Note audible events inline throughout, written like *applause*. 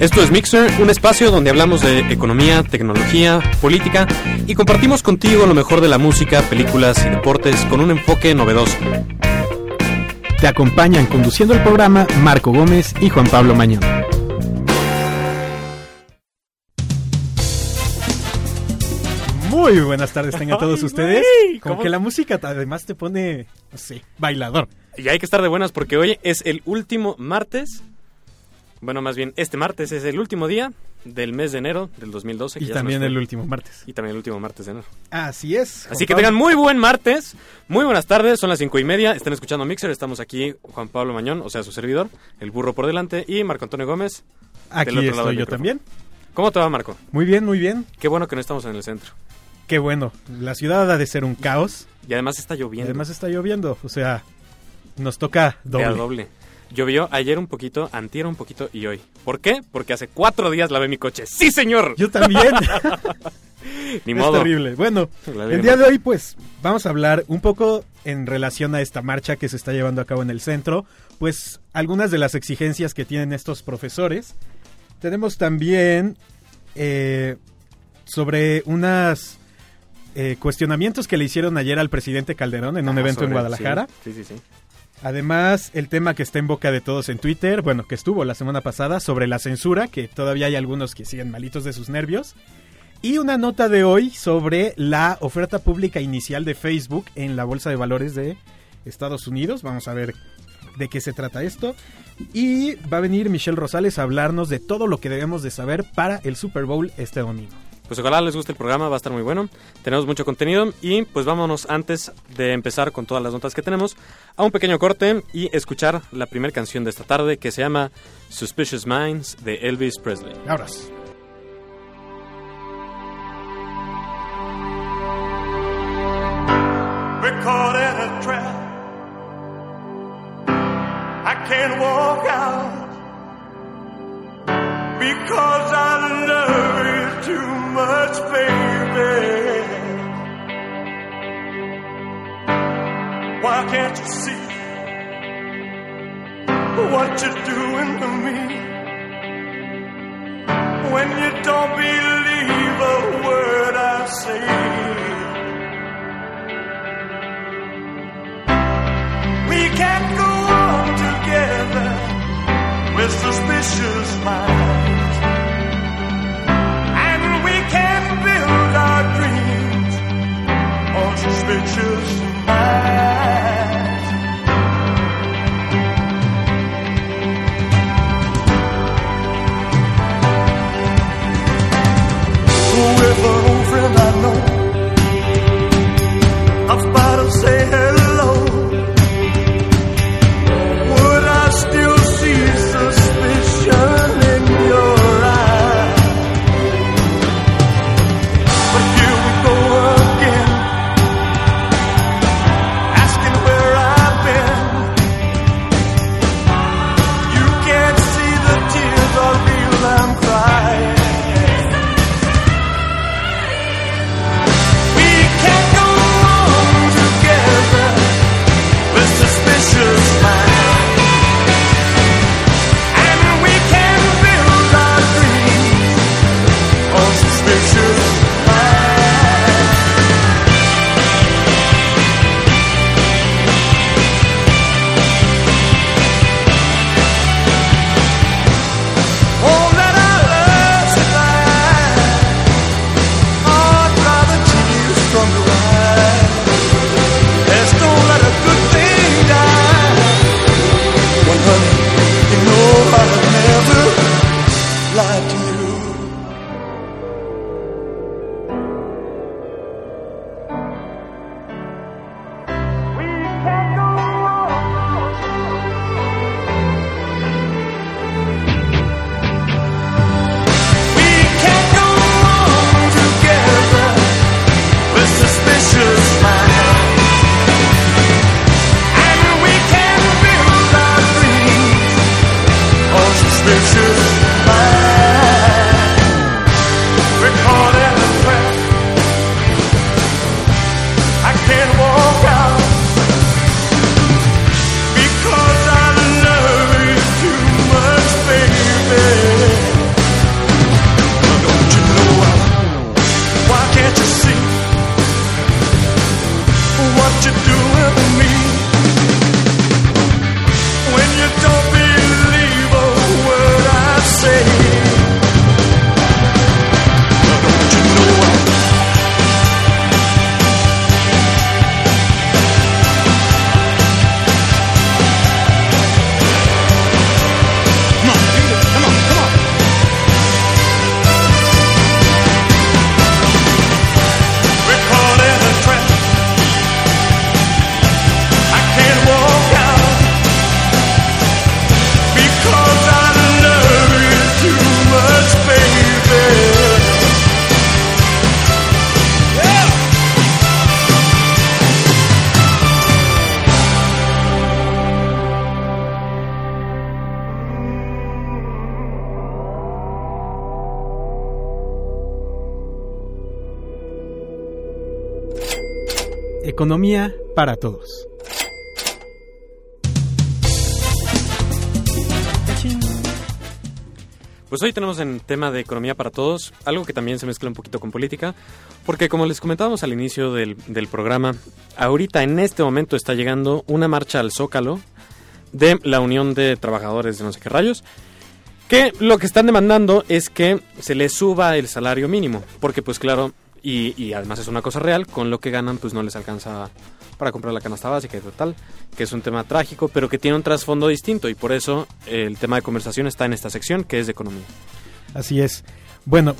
Esto es Mixer, un espacio donde hablamos de economía, tecnología, política y compartimos contigo lo mejor de la música, películas y deportes con un enfoque novedoso. Te acompañan conduciendo el programa Marco Gómez y Juan Pablo Mañón. Muy buenas tardes tengan *laughs* todos ustedes. Como ¿cómo? que la música además te pone, no sé, bailador. Y hay que estar de buenas porque hoy es el último martes. Bueno, más bien, este martes es el último día del mes de enero del 2012. que Y ya también el último martes. Y también el último martes de enero. Así es. Juan Así que Pablo. tengan muy buen martes, muy buenas tardes, son las cinco y media, están escuchando Mixer, estamos aquí Juan Pablo Mañón, o sea, su servidor, el burro por delante, y Marco Antonio Gómez. Aquí del otro lado estoy yo también. ¿Cómo te va, Marco? Muy bien, muy bien. Qué bueno que no estamos en el centro. Qué bueno. La ciudad ha de ser un caos. Y además está Y lloviendo. además está lloviendo. O sea, nos toca doble. doble. Llovió ayer un poquito, antier un poquito y hoy. ¿Por qué? Porque hace cuatro días lavé mi coche. ¡Sí, señor! Yo también. *laughs* Ni es modo. terrible. Bueno, el día de hoy, pues, vamos a hablar un poco en relación a esta marcha que se está llevando a cabo en el centro. Pues, algunas de las exigencias que tienen estos profesores. Tenemos también eh, sobre unas eh, cuestionamientos que le hicieron ayer al presidente Calderón en un Ah, evento en Guadalajara. Sí, sí, sí. Además, el tema que está en boca de todos en Twitter, bueno, que estuvo la semana pasada, sobre la censura, que todavía hay algunos que siguen malitos de sus nervios. Y una nota de hoy sobre la oferta pública inicial de Facebook en la Bolsa de Valores de Estados Unidos. Vamos a ver de qué se trata esto. Y va a venir Michelle Rosales a hablarnos de todo lo que debemos de saber para el Super Bowl este domingo. Pues ojalá les guste el programa, va a estar muy bueno. Tenemos mucho contenido y pues vámonos antes de empezar con todas las notas que tenemos a un pequeño corte y escuchar la primera canción de esta tarde que se llama Suspicious Minds de Elvis Presley. Ahora. We're caught in a trap. I can't walk out because I Why can't you see what you're doing to me? When you don't believe a word I say. We can't go on together with suspicious minds. And we can't build our dreams on suspicious Economía para todos. Pues hoy tenemos en tema de economía para todos, algo que también se mezcla un poquito con política, porque como les comentábamos al inicio del, del programa, ahorita en este momento está llegando una marcha al Zócalo de la Unión de Trabajadores de no sé qué rayos, que lo que están demandando es que se les suba el salario mínimo, porque pues claro, y, y además es una cosa real, con lo que ganan pues no les alcanza para comprar la canasta básica y total, que es un tema trágico, pero que tiene un trasfondo distinto y por eso el tema de conversación está en esta sección que es de economía. Así es. Bueno,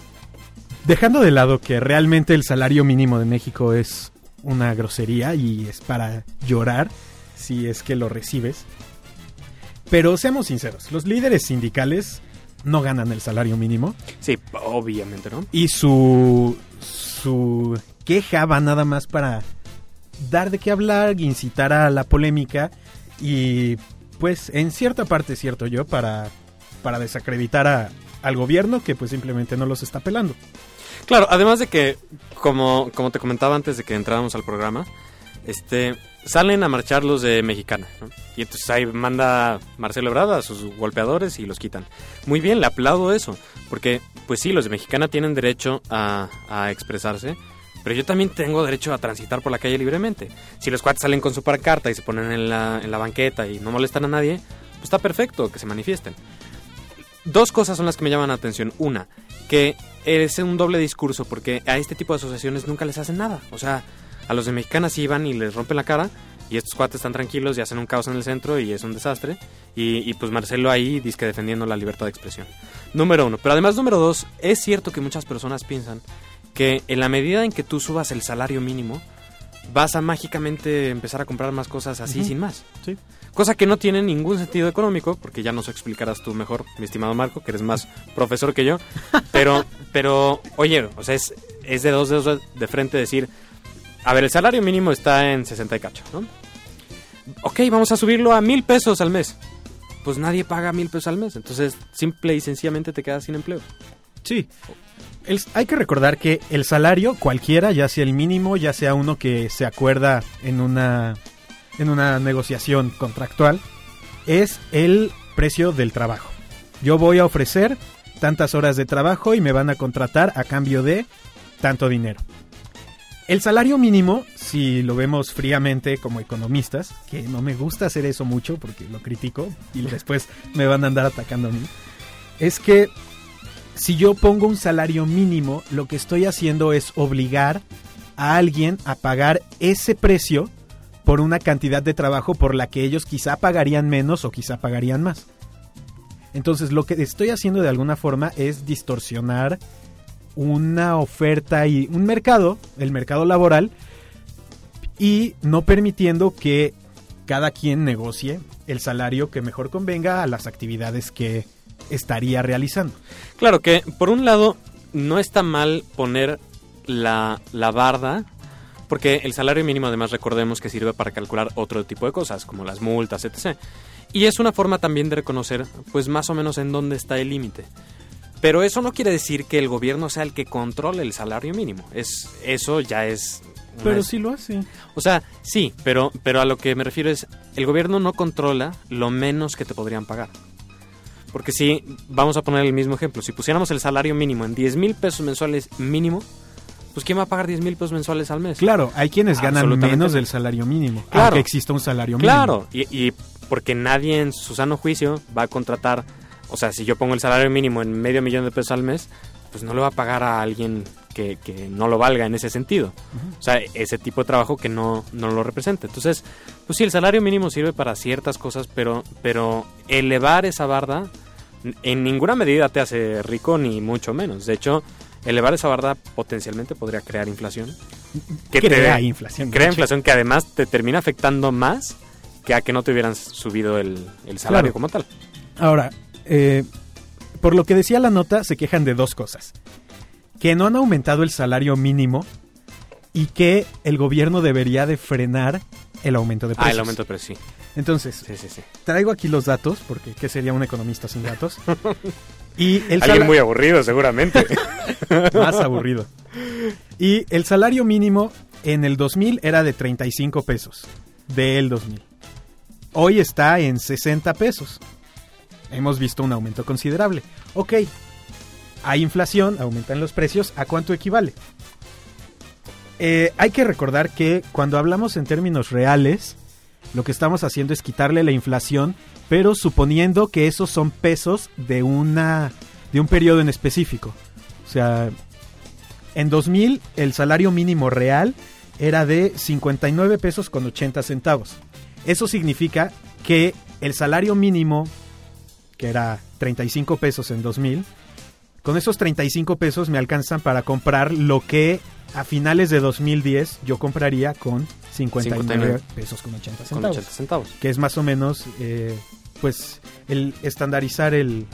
dejando de lado que realmente el salario mínimo de México es una grosería y es para llorar si es que lo recibes. Pero seamos sinceros, los líderes sindicales no ganan el salario mínimo Sí, obviamente, ¿no? y su su queja va nada más para dar de qué hablar, incitar a la polémica y pues en cierta parte cierto yo para para desacreditar a- al gobierno que pues simplemente no los está pelando. Claro, además de que, como, como te comentaba antes de que entráramos al programa, este salen a marchar los de Mexicana. Y entonces ahí manda Marcelo Ebrard a sus golpeadores y los quitan. Muy bien, le aplaudo eso, porque pues sí, los de Mexicana tienen derecho a, expresarse, pero yo también tengo derecho a transitar por la calle libremente. Si los cuates salen con su carta y se ponen en la, en la banqueta y no molestan a nadie, pues está perfecto que se manifiesten. Dos cosas son las que me llaman la atención. Una, que es un doble discurso porque a este tipo de asociaciones nunca les hacen nada. O sea, a los de Mexicanas sí van y les rompen la cara y estos cuates están tranquilos y hacen un caos en el centro y es un desastre. Y, y pues Marcelo ahí dice que defendiendo la libertad de expresión. Número uno. Pero además, número dos, es cierto que muchas personas piensan que en la medida en que tú subas el salario mínimo, vas a mágicamente empezar a comprar más cosas así sin más. Sí. Cosa que no tiene ningún sentido económico, porque ya nos explicarás tú mejor, mi estimado Marco, que eres más *laughs* profesor que yo. Pero, pero oye, o sea, es, es de dos dedos de frente decir, a ver, el salario mínimo está en 60 y cacho, ¿no? Ok, vamos a subirlo a mil pesos al mes. Pues nadie paga mil pesos al mes, entonces simple y sencillamente te quedas sin empleo. Sí. Hay que recordar que el salario, cualquiera, ya sea el mínimo, ya sea uno que se acuerda en una, en una negociación contractual, es el precio del trabajo. Yo voy a ofrecer tantas horas de trabajo y me van a contratar a cambio de tanto dinero. El salario mínimo, si lo vemos fríamente como economistas, que no me gusta hacer eso mucho porque lo critico y *laughs* después me van a andar atacando a mí, es que si yo pongo un salario mínimo, lo que estoy haciendo es obligar a alguien a pagar ese precio por una cantidad de trabajo por la que ellos quizá pagarían menos o quizá pagarían más. Entonces lo que estoy haciendo de alguna forma es distorsionar una oferta y un mercado, el mercado laboral, y no permitiendo que cada quien negocie el salario que mejor convenga a las actividades que estaría realizando. Claro que, por un lado, no está mal poner la, la barda, porque el salario mínimo además recordemos que sirve para calcular otro tipo de cosas, como las multas, etc. Y es una forma también de reconocer, pues más o menos en dónde está el límite. Pero eso no quiere decir que el gobierno sea el que controle el salario mínimo. Es, eso ya es... una Pero sí lo hace. O sea, sí, pero, pero a lo que me refiero es, el gobierno no controla lo menos que te podrían pagar. Porque si, vamos a poner el mismo ejemplo, si pusiéramos el salario mínimo en 10 mil pesos mensuales mínimo, pues ¿quién va a pagar 10 mil pesos mensuales al mes? Claro, hay quienes ganan menos no. del salario mínimo. Claro. Aunque exista un salario mínimo. Claro, y, y porque nadie en su sano juicio va a contratar, o sea, si yo pongo el salario mínimo en medio millón de pesos al mes, pues no le va a pagar a alguien que, que no lo valga en ese sentido. O sea, ese tipo de trabajo que no, no lo representa. Entonces, pues sí, el salario mínimo sirve para ciertas cosas, pero, pero elevar esa barda en ninguna medida te hace rico, ni mucho menos. De hecho, elevar esa barda potencialmente podría crear inflación. Que Crea te- inflación. Crea inflación que además te termina afectando más que a que no te hubieran subido el, el salario Claro. como tal. Ahora, eh, por lo que decía la nota, se quejan de dos cosas. Que no han aumentado el salario mínimo y que el gobierno debería de frenar el aumento de precios. Ah, el aumento de precio, sí. Entonces, Sí, sí, sí. traigo aquí los datos, porque ¿qué sería un economista sin datos? *laughs* y el Alguien muy aburrido, seguramente. *laughs* más aburrido. Y el salario mínimo en el 2000 era de 35 pesos. Del 2000. Hoy está en 60 pesos. Hemos visto un aumento considerable. Ok, hay inflación, aumentan los precios. ¿A cuánto equivale? Eh, hay que recordar que cuando hablamos en términos reales, lo que estamos haciendo es quitarle la inflación, pero suponiendo que esos son pesos de una de un periodo en específico. O sea, en 2000 el salario mínimo real era de 59 pesos con 80 centavos. Eso significa que el salario mínimo, que era 35 pesos en 2000, con esos 35 pesos me alcanzan para comprar lo que a finales de 2010 yo compraría con 59, 59 pesos con 80 Con centavos. 80 centavos. Que es más o menos, eh, pues, el estandarizar el,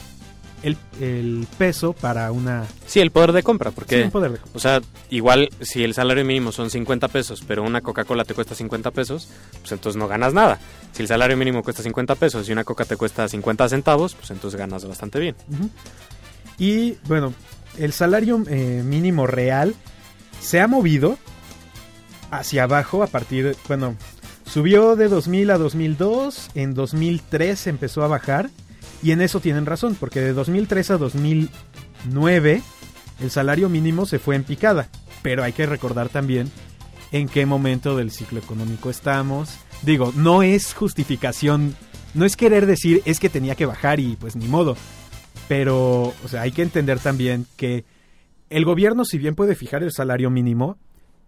el, el peso para una... Sí, el poder de compra, porque... poder de compra. O sea, igual si el salario mínimo son 50 pesos, pero una Coca-Cola te cuesta 50 pesos, pues entonces no ganas nada. Si el salario mínimo cuesta 50 pesos y una Coca te cuesta 50 centavos, pues entonces ganas bastante bien. Y bueno, el salario eh, mínimo real se ha movido hacia abajo a partir, bueno, subió de 2000 a 2002, en 2003 empezó a bajar y en eso tienen razón, porque de 2003 a 2009 el salario mínimo se fue en picada, pero hay que recordar también en qué momento del ciclo económico estamos. Digo, no es justificación, no es querer decir es que tenía que bajar y pues ni modo. Pero, o sea, hay que entender también que el gobierno, si bien puede fijar el salario mínimo,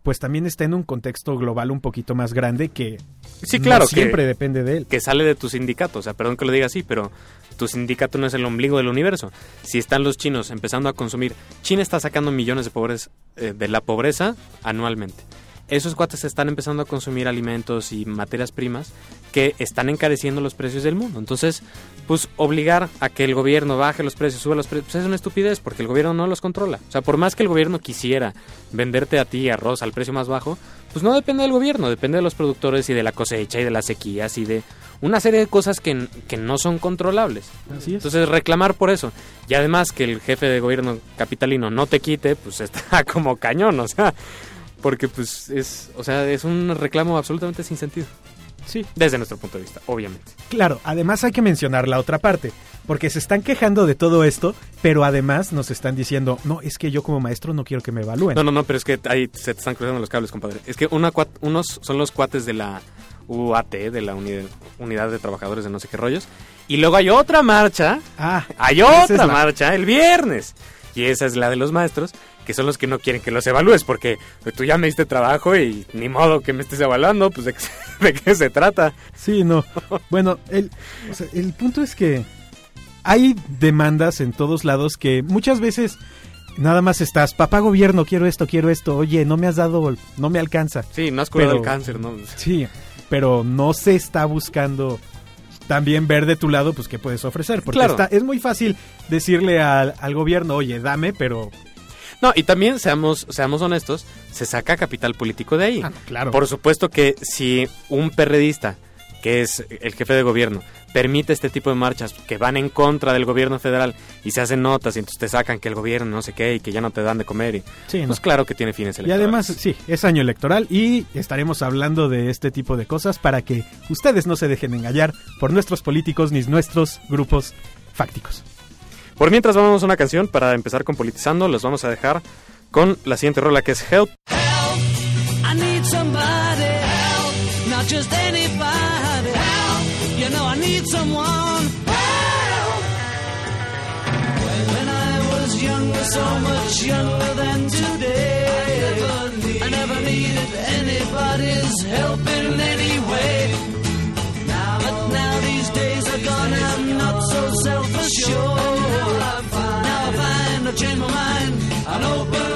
pues también está en un contexto global un poquito más grande que Sí, no claro, que- siempre depende de él. que sale de tu sindicato. O sea, perdón que lo diga así, pero tu sindicato no es el ombligo del universo. Si están los chinos empezando a consumir, China está sacando millones de pobres eh, de la pobreza anualmente. Esos cuates están empezando a consumir alimentos y materias primas que están encareciendo los precios del mundo. Entonces, pues obligar a que el gobierno baje los precios, suba los precios, pues es una estupidez porque el gobierno no los controla. O sea, por más que el gobierno quisiera venderte a ti arroz al precio más bajo, pues no depende del gobierno, depende de los productores y de la cosecha y de las sequías y de una serie de cosas que, que no son controlables. Así es. Entonces reclamar por eso. Y además que el jefe de gobierno capitalino no te quite, pues *laughs* está como cañón, o sea, porque pues es, o sea, es un reclamo absolutamente sin sentido. sí, Desde nuestro punto de vista, obviamente. claro, además hay que mencionar la otra parte, porque se están quejando de todo esto, pero además nos están diciendo, no, es que yo como maestro no quiero que me evalúen. No, no, no, pero es que ahí se te están cruzando los cables, compadre. Es que una, unos son los cuates de la UAT, de la Uni- Unidad de Trabajadores de no sé qué rollos. Y luego hay otra marcha, Ah, hay otra es marcha el viernes. Y esa es la de los maestros, que son los que no quieren que los evalúes, porque tú ya me diste trabajo y ni modo que me estés evaluando, pues de qué, se- *laughs* de qué se trata. Sí, no. *laughs* Bueno, el, o sea, el punto es que hay demandas en todos lados que muchas veces nada más estás, papá gobierno, quiero esto, quiero esto, oye, no me has dado, no me alcanza. Sí, no has curado Pero- el cáncer, ¿no? Sí, pero no se está buscando también ver de tu lado, pues, qué puedes ofrecer. Porque Claro. está, es muy fácil decirle al, al gobierno, oye, dame, pero... No, y también seamos, seamos honestos, se saca capital político de ahí. Ah, claro. Por supuesto que si un perredista, que es el jefe de gobierno, permite este tipo de marchas que van en contra del gobierno federal y se hacen notas y entonces te sacan que el gobierno no sé qué y que ya no te dan de comer y Sí, no. pues claro que tiene fines Y electorales. además, sí, es año electoral y estaremos hablando de este tipo de cosas para que ustedes no se dejen engañar por nuestros políticos ni nuestros grupos fácticos. Por mientras vamos a una canción para empezar con politizando, los vamos a dejar con la siguiente rola que es Help. I need need someone help. When I was younger, so much younger than today, I never needed anybody's help in any way. Now, but now these days are gone, I'm not so self-assured. Now I find I've changed my mind, I'll open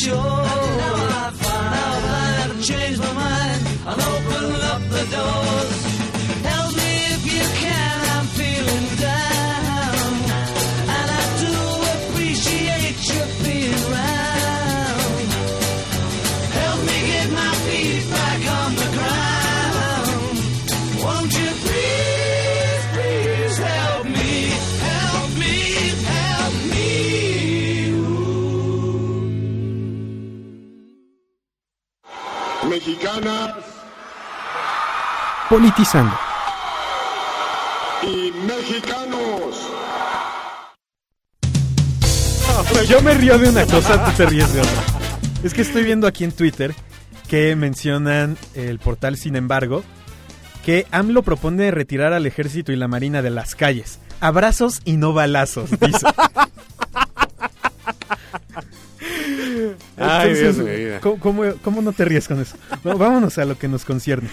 sure. Mexicanas Politizando. y mexicanos. Yo me río de una cosa, tú te ríes de otra. Es que estoy viendo aquí en Twitter que mencionan el portal Sin embargo que AMLO propone retirar al ejército y la marina de las calles. Abrazos y no balazos, dice. Ay, Dios vida. ¿cómo, cómo, cómo no te ríes con eso? No, vámonos a lo que nos concierne.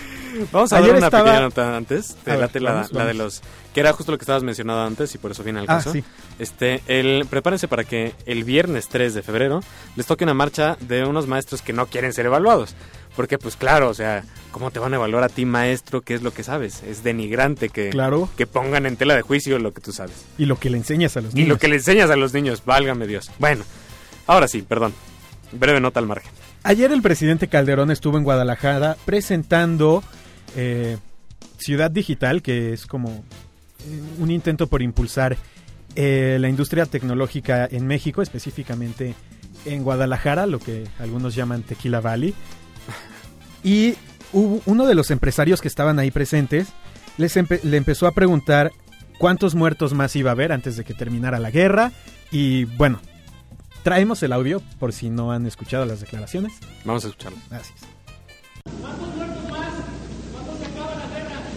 Vamos a Ayer dar una estaba- pequeña nota antes. Te ver, late la, vamos, la de los. Que era justo lo que estabas mencionando antes y por eso viene al Ah, caso. sí. Este, el, prepárense para que el viernes 3 de febrero les toque una marcha de unos maestros que no quieren ser evaluados. Porque, pues claro, o sea, ¿cómo te van a evaluar a ti, maestro? ¿Qué es lo que sabes? Es denigrante que, Claro. que pongan en tela de juicio lo que tú sabes. Y lo que le enseñas a los Y niños. lo que le enseñas a los niños, válgame Dios. Bueno, ahora sí, perdón. Breve nota al margen. Ayer el presidente Calderón estuvo en Guadalajara presentando eh, Ciudad Digital, que es como eh, un intento por impulsar eh, la industria tecnológica en México, específicamente en Guadalajara, lo que algunos llaman Tequila Valley. Y hubo uno de los empresarios que estaban ahí presentes les le empezó a preguntar cuántos muertos más iba a haber antes de que terminara la guerra. Y bueno, traemos el audio por si no han escuchado las declaraciones. Vamos a escucharlo. Gracias.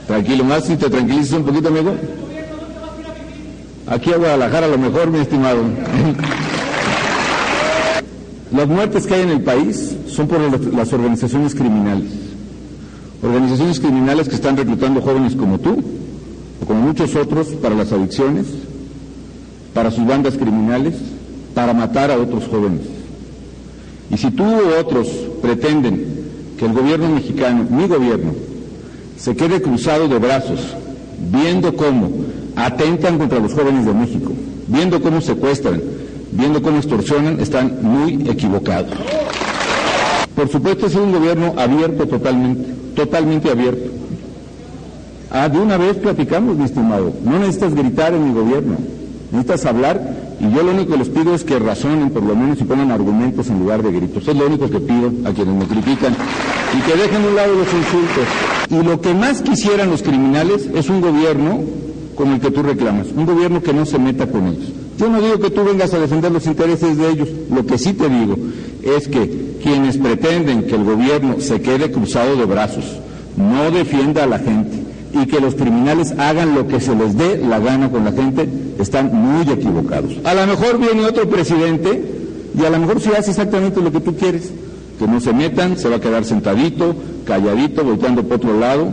Tranquilo, más si te tranquilizas un poquito, amigo. Aquí a Guadalajara, a lo mejor, mi estimado. Las muertes que hay en el país son por las- las organizaciones criminales. Organizaciones criminales que están reclutando jóvenes como tú, o como muchos otros, para las adicciones, para sus bandas criminales, para matar a otros jóvenes. Y si tú u otros pretenden que el gobierno mexicano, mi gobierno, se quede cruzado de brazos, viendo cómo atentan contra los jóvenes de México, viendo cómo secuestran, viendo cómo extorsionan, están muy equivocados. Por supuesto, es un gobierno abierto totalmente, totalmente abierto. Ah, de una vez platicamos, mi estimado. No necesitas gritar en mi gobierno. Necesitas hablar y yo lo único que les pido es que razonen por lo menos y pongan argumentos en lugar de gritos. Es lo único que pido a quienes me critican y que dejen a un lado los insultos. Y lo que más quisieran los criminales es un gobierno como el que tú reclamas, un gobierno que no se meta con ellos. Yo no digo que tú vengas a defender los intereses de ellos, lo que sí te digo es que quienes pretenden que el gobierno se quede cruzado de brazos, no defienda a la gente y que los criminales hagan lo que se les dé la gana con la gente, están muy equivocados. A lo mejor viene otro presidente y a lo mejor sí hace exactamente lo que tú quieres, que no se metan, se va a quedar sentadito, calladito, volteando por otro lado,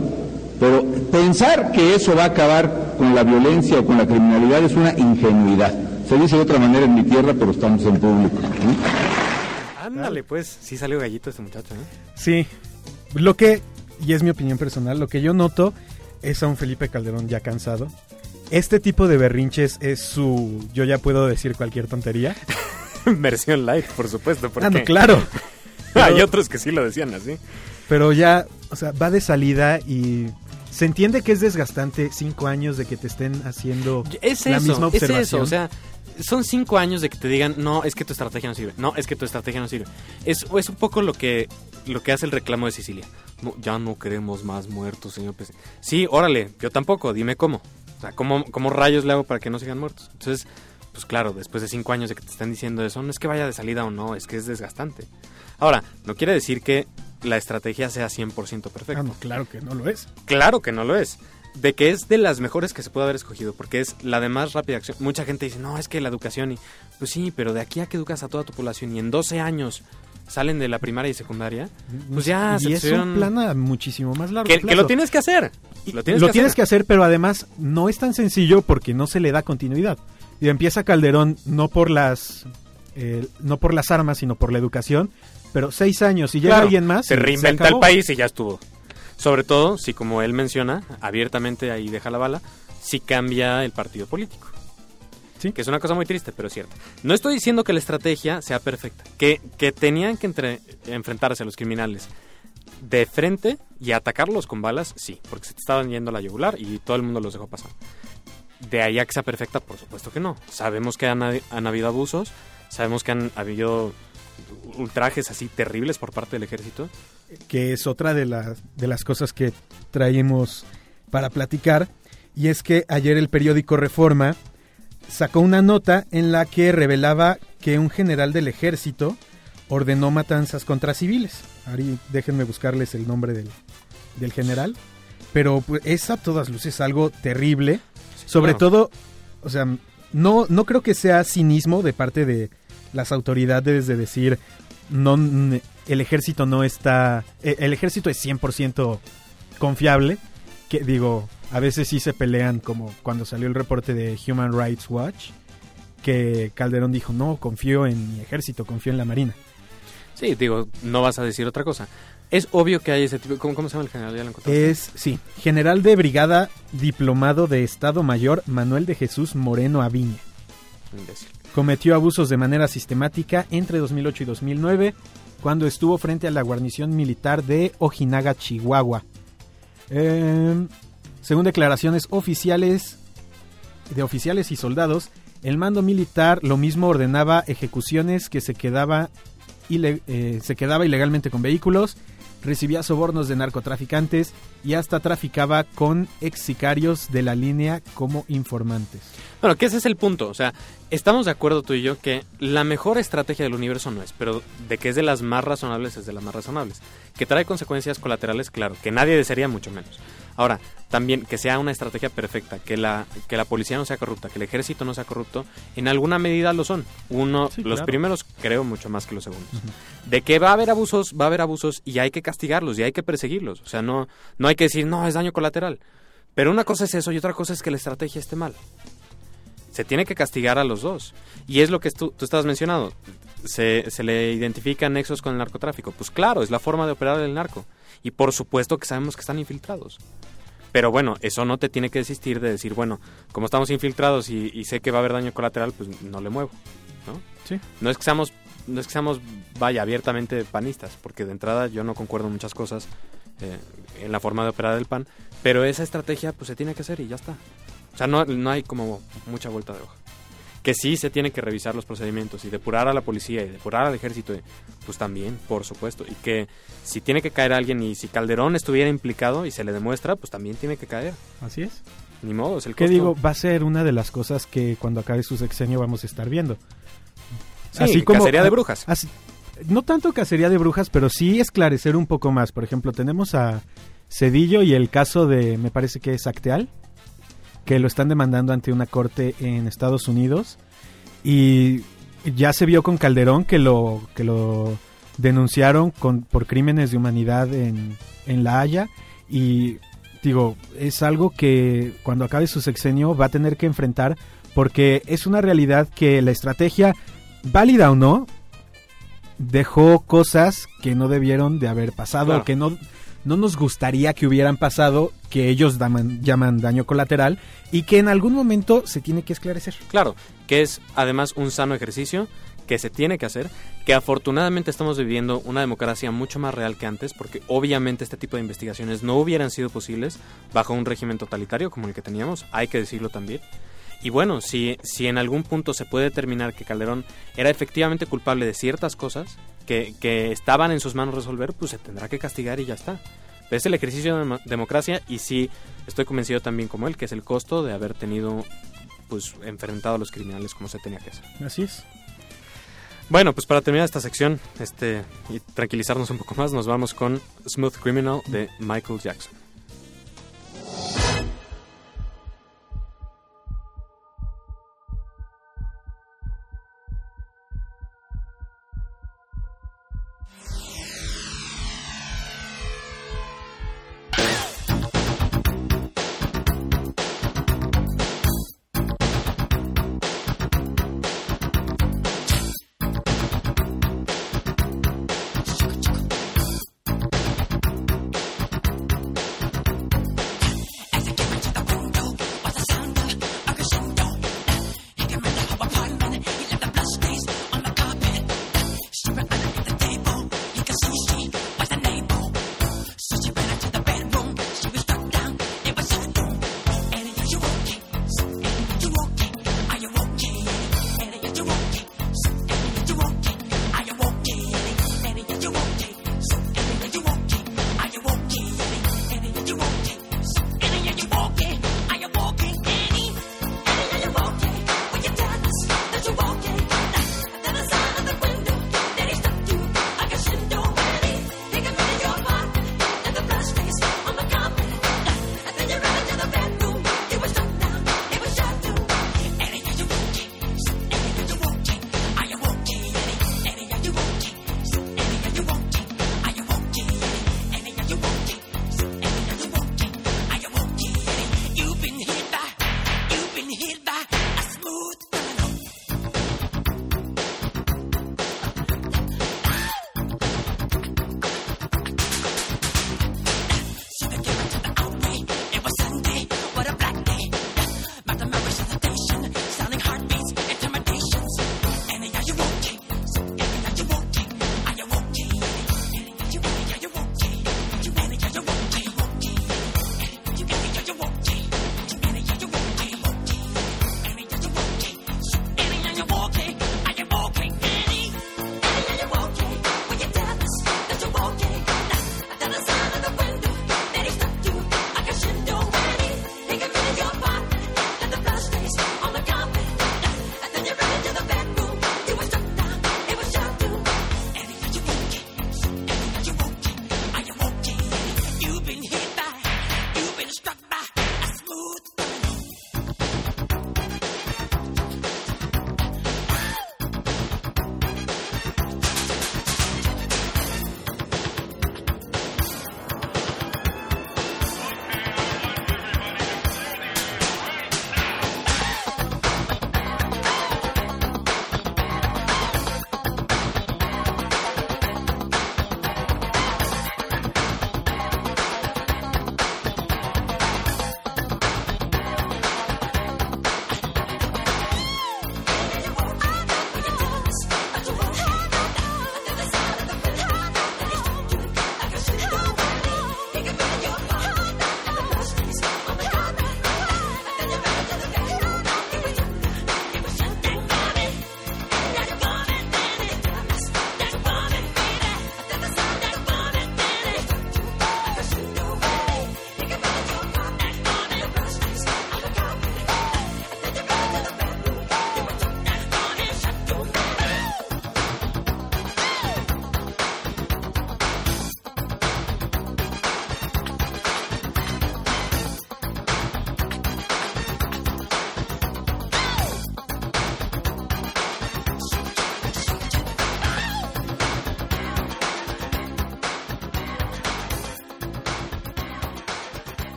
pero pensar que eso va a acabar con la violencia o con la criminalidad es una ingenuidad. Se dice de otra manera en mi tierra, pero estamos en público. Ándale, pues, sí salió gallito este muchacho, ¿eh? Sí, lo que, y es mi opinión personal, lo que yo noto es a un Felipe Calderón ya cansado. Este tipo de berrinches es su, yo ya puedo decir cualquier tontería. *laughs* Versión light, por supuesto. Porque Ah, no, claro. *laughs* Hay otros que sí lo decían así. Pero ya, o sea, va de salida y se entiende que es desgastante cinco años de que te estén haciendo Es la eso, misma es observación. eso. O sea, son cinco años de que te digan, no, es que tu estrategia no sirve. No, es que tu estrategia no sirve. Es, es un poco lo que, lo que hace el reclamo de Sicilia. No, ya no queremos más muertos, señor presidente. Sí, órale, yo tampoco, dime cómo. O sea, ¿cómo, ¿cómo rayos le hago para que no sigan muertos? Entonces, pues claro, después de cinco años de que te están diciendo eso, no es que vaya de salida o no, es que es desgastante. Ahora, no quiere decir que la estrategia sea 100% perfecta. Ah, no, claro que no lo es. Claro que no lo es. De que es de las mejores que se puede haber escogido, porque es la de más rápida acción. Mucha gente dice, no, es que la educación y... Pues sí, pero de aquí a que educas a toda tu población y en 12 años salen de la primaria y secundaria, pues ya y se es pusieron- un plan muchísimo más largo que, lo tienes que hacer. Lo tienes, lo que, tienes hacer. que hacer, pero además no es tan sencillo porque no se le da continuidad. Y empieza Calderón no por las eh, no por las armas, sino por la educación. Pero seis años y llega Claro, alguien más. Se reinventa el país y ya estuvo. Sobre todo, si como él menciona, abiertamente ahí deja la bala, si cambia el partido político. Sí. Que es una cosa muy triste, pero es cierta. No estoy diciendo que la estrategia sea perfecta. Que, que tenían que entre- enfrentarse a los criminales de frente y atacarlos con balas, sí. Porque se te estaban yendo a la yugular y todo el mundo los dejó pasar. De ahí a que sea perfecta, por supuesto que no. Sabemos que han, han habido abusos, sabemos que han habido ultrajes así terribles por parte del ejército. que es otra de las, de las cosas que traemos para platicar, y es que ayer el periódico Reforma sacó una nota en la que revelaba que un general del ejército ordenó matanzas contra civiles. Ahí déjenme buscarles el nombre del, del general. Pero pues, es a todas luces algo terrible. Sobre claro. todo, o sea, no, no creo que sea cinismo de parte de las autoridades de decir, no, el ejército no está, e- el ejército es 100% confiable, que digo, a veces sí se pelean como cuando salió el reporte de Human Rights Watch, que Calderón dijo, no, confío en mi ejército, confío en la marina. Sí, digo, no vas a decir otra cosa. Es obvio que hay ese tipo... ¿Cómo, cómo se llama el general? ¿Ya lo? Es, sí, general de brigada, diplomado de Estado Mayor, Manuel de Jesús Moreno Aviña. Imbécil. Cometió abusos de manera sistemática entre 2008 y 2009, cuando estuvo frente a la guarnición militar de Ojinaga, Chihuahua. Eh, según declaraciones oficiales de oficiales y soldados, el mando militar lo mismo ordenaba ejecuciones que se quedaba, eh, se quedaba ilegalmente con vehículos, recibía sobornos de narcotraficantes y hasta traficaba con ex sicarios de la línea como informantes. Bueno, que ese es el punto. O sea, estamos de acuerdo tú y yo que la mejor estrategia del universo no es, pero de que es de las más razonables es de las más razonables. Que trae consecuencias colaterales, claro, que nadie desearía mucho menos. Ahora, también que sea una estrategia perfecta, que la, que la policía no sea corrupta, que el ejército no sea corrupto, en alguna medida lo son. Uno, Sí, los claro. primeros creo mucho más que los segundos. De que va a haber abusos, va a haber abusos y hay que castigarlos y hay que perseguirlos. O sea, no, no hay que decir, no, es daño colateral. Pero una cosa es eso y otra cosa es que la estrategia esté mal se tiene que castigar a los dos. Y es lo que tú, tú estabas mencionando. Se, se le identifican nexos con el narcotráfico. Pues claro, es la forma de operar del narco. Y por supuesto que sabemos que están infiltrados. Pero bueno, eso no te tiene que desistir de decir, bueno, como estamos infiltrados y, y sé que va a haber daño colateral, pues no le muevo. ¿no? Sí. No es que seamos, no es que seamos, vaya, abiertamente panistas, porque de entrada yo no concuerdo en muchas cosas eh, en la forma de operar del PAN, pero esa estrategia pues se tiene que hacer y ya está. O sea, no, no hay como mucha vuelta de hoja. Que sí se tiene que revisar los procedimientos y depurar a la policía y depurar al ejército, pues también, por supuesto. Y que si tiene que caer alguien y si Calderón estuviera implicado y se le demuestra, pues también tiene que caer. Así es. Ni modo, es el ¿Qué digo? Va a ser una de las cosas que cuando acabe su sexenio vamos a estar viendo. Sí, cacería de brujas. así- no tanto cacería de brujas, pero sí esclarecer un poco más. Por ejemplo, tenemos a Cedillo y el caso de, me parece que es Acteal, que lo están demandando ante una corte en Estados Unidos. Y ya se vio con Calderón que lo, que lo denunciaron con, por crímenes de humanidad en, en La Haya. Y digo, es algo que cuando acabe su sexenio va a tener que enfrentar porque es una realidad que la estrategia, válida o no, dejó cosas que no debieron de haber pasado, Claro. que no, no nos gustaría que hubieran pasado, que ellos llaman daño colateral y que en algún momento se tiene que esclarecer. Claro, que es además un sano ejercicio que se tiene que hacer, que afortunadamente estamos viviendo una democracia mucho más real que antes, porque obviamente este tipo de investigaciones no hubieran sido posibles bajo un régimen totalitario como el que teníamos, hay que decirlo también. Y bueno, si, si en algún punto se puede determinar que Calderón era efectivamente culpable de ciertas cosas que, que estaban en sus manos resolver, pues se tendrá que castigar y ya está. es el ejercicio de demo- democracia y sí estoy convencido también como él que es el costo de haber tenido pues enfrentado a los criminales como se tenía que hacer. Así es. Bueno, pues para terminar esta sección este y tranquilizarnos un poco más, nos vamos con Smooth Criminal de Michael Jackson.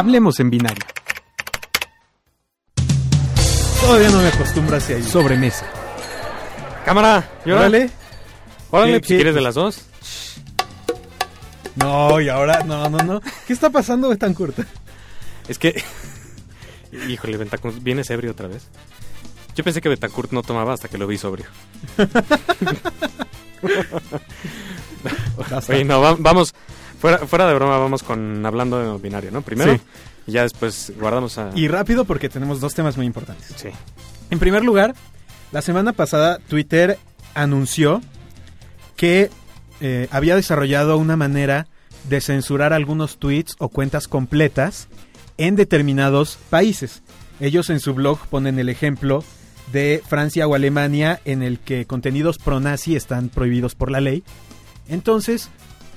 Hablemos en binario. Todavía no me acostumbro hacia ahí. Sobremesa. Cámara, y órale. Órale. Órale, ¿Qué- pues, si quieres de las dos. No, y ahora, no, no, no. ¿Qué está pasando tan corta? Es que. *laughs* Híjole, Betancourt, vienes ebrio otra vez. Yo pensé que Betancourt no tomaba hasta que lo vi sobrio. *laughs* *laughs* Oye, no, va- vamos. Fuera, fuera de broma, vamos con hablando de binario, ¿no? Primero, Sí. Y ya después guardamos a... Y rápido porque tenemos dos temas muy importantes. Sí. En primer lugar, la semana pasada Twitter anunció que eh, había desarrollado una manera de censurar algunos tweets o cuentas completas en determinados países. Ellos en su blog ponen el ejemplo de Francia o Alemania en el que contenidos pro-nazi están prohibidos por la ley. Entonces,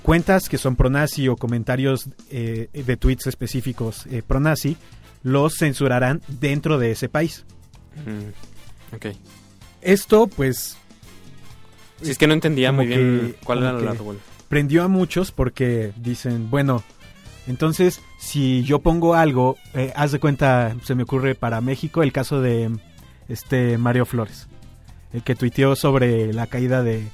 cuentas que son pro-nazi o comentarios eh, de tweets específicos eh, pro-nazi los censurarán dentro de ese país. Mm, ok. Esto, pues, Si es que no entendía muy bien cuál era la revuelta. prendió a muchos porque dicen, bueno, entonces si yo pongo algo, eh, haz de cuenta, se me ocurre para México el caso de este Mario Flores, el que tuiteó sobre la caída de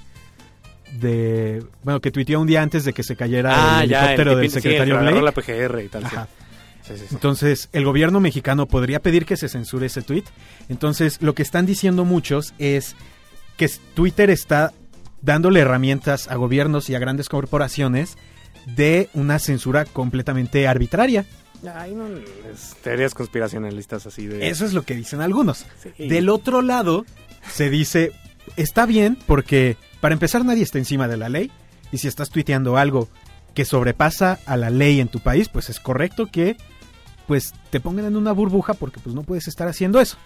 de bueno que tuiteó un día antes de que se cayera el helicóptero que del pin- sí, secretario el agarró Blake. la PGR y tal. sí. Ajá. Sí, sí, sí. Entonces, el gobierno mexicano podría pedir que se censure ese tweet. Entonces, lo que están diciendo muchos es que Twitter está dándole herramientas a gobiernos y a grandes corporaciones de una censura completamente arbitraria. Ay, no, teorías conspiracionalistas así de... Eso es lo que dicen algunos. Sí. Del otro lado, se dice, está bien porque, para empezar, nadie está encima de la ley. Y si estás tuiteando algo que sobrepasa a la ley en tu país, pues es correcto que pues te pongan en una burbuja porque pues no puedes estar haciendo eso.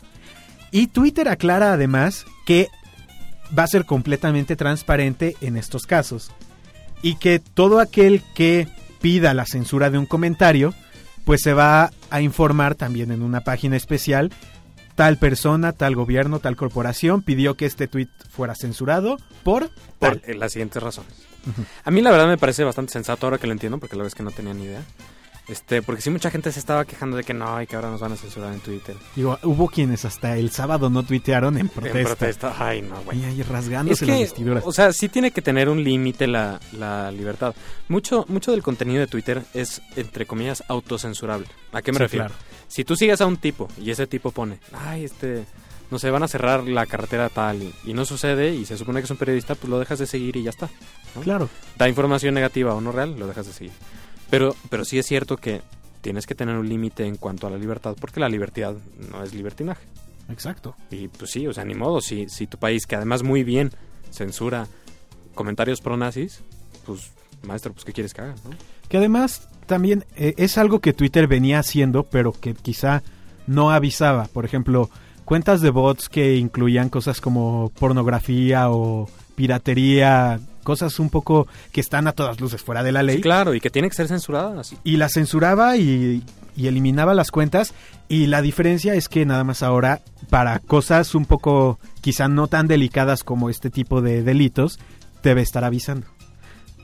Y Twitter aclara además que va a ser completamente transparente en estos casos. Y que todo aquel que pida la censura de un comentario, pues se va a informar también en una página especial. Tal persona, tal gobierno, tal corporación pidió que este tweet fuera censurado por Por tal. las siguientes razones. A mí la verdad me parece bastante sensato ahora que lo entiendo, porque la verdad es que no tenía ni idea. Este, porque sí mucha gente se estaba quejando de que no, y que ahora nos van a censurar en Twitter. Digo, hubo quienes hasta el sábado no tuitearon en protesta. En protesta. Ay, no, güey. Y ahí Es rasgándose las vestiduras. o sea, sí tiene que tener un límite la, la libertad. Mucho, mucho del contenido de Twitter es, entre comillas, autocensurable. ¿A qué me Sí, refiero? claro. Si tú sigues a un tipo y ese tipo pone, ay, este, no sé, van a cerrar la carretera tal y, y no sucede y se supone que es un periodista, pues lo dejas de seguir y ya está. ¿no? Claro. Da información negativa o no real, lo dejas de seguir. Pero, pero sí es cierto que tienes que tener un límite en cuanto a la libertad, porque la libertad no es libertinaje. Exacto. Y pues sí, o sea, ni modo, si, si tu país, que además muy bien censura comentarios pro nazis, pues maestro, pues ¿qué quieres que haga? no? Que además también eh, es algo que Twitter venía haciendo, pero que quizá no avisaba. Por ejemplo, cuentas de bots que incluían cosas como pornografía o piratería, cosas un poco que están a todas luces fuera de la ley. Sí, claro, y que tiene que ser censuradas. y las censuraba y, y eliminaba las cuentas y la diferencia es que nada más ahora para cosas un poco quizá no tan delicadas como este tipo de delitos debe estar avisando.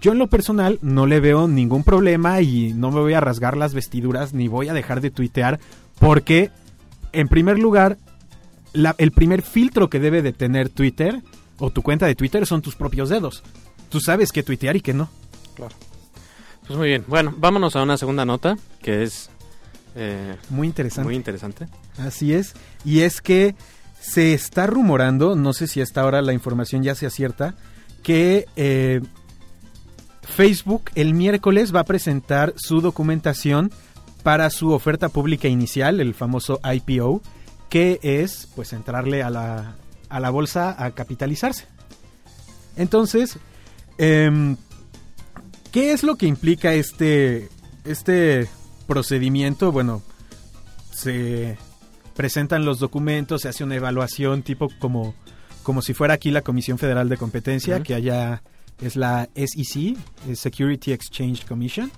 Yo en lo personal no le veo ningún problema y no me voy a rasgar las vestiduras ni voy a dejar de tuitear porque en primer lugar la- el primer filtro que debe de tener Twitter o tu cuenta de Twitter son tus propios dedos. Tú sabes qué tuitear y qué no. Pues muy bien, bueno, vámonos a una segunda nota que es eh, Muy interesante. muy interesante. Así es. Y es que se está rumorando, no sé si hasta ahora la información ya sea cierta, que eh, Facebook el miércoles va a presentar su documentación para su oferta pública inicial, el famoso IPO, que es pues entrarle a la, a la bolsa a capitalizarse. Entonces, em, ¿qué es lo que implica este, este procedimiento? Bueno, se presentan los documentos, se hace una evaluación tipo como, como si fuera aquí la Comisión Federal de Competencia, que allá es la SEC, es Security Exchange Commission,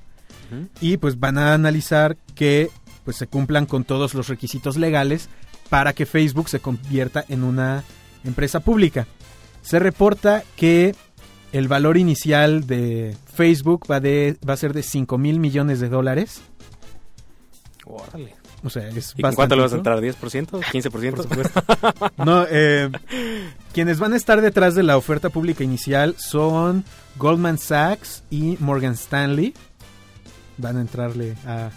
y pues van a analizar que pues se cumplan con todos los requisitos legales para que Facebook se convierta en una empresa pública. Se reporta que el valor inicial de Facebook va, de, va a ser de 5 mil millones de dólares. Órale. O sea, es ¿Y cuánto le vas a entrar? ¿10%? ¿15%? Por supuesto. No, eh, *laughs* quienes van a estar detrás de la oferta pública inicial son Goldman Sachs y Morgan Stanley. Van a entrarle a,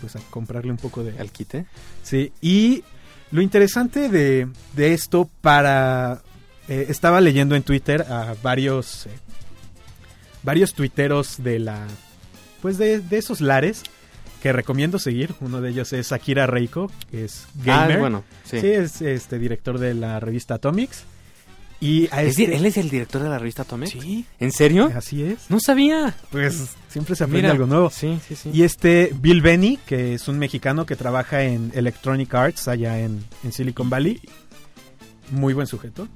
pues a comprarle un poco de... ¿Al quite? Sí, y lo interesante de, de esto para... eh, estaba leyendo en Twitter a varios... eh, varios tuiteros de la... Pues de, de esos lares. Que recomiendo seguir. Uno de ellos es Akira Reiko, que es Ah, gamer. es bueno. Sí. Sí, es este director de la revista Atomics. Y a ¿Es este- ¿Él es el director de la revista Atomic? Sí, ¿En serio? así es. No sabía. Pues siempre se aprende Mira. algo nuevo. Sí, sí, sí. Y este Bill Benny, que es un mexicano que trabaja en Electronic Arts allá en, en Silicon Valley. Muy buen sujeto.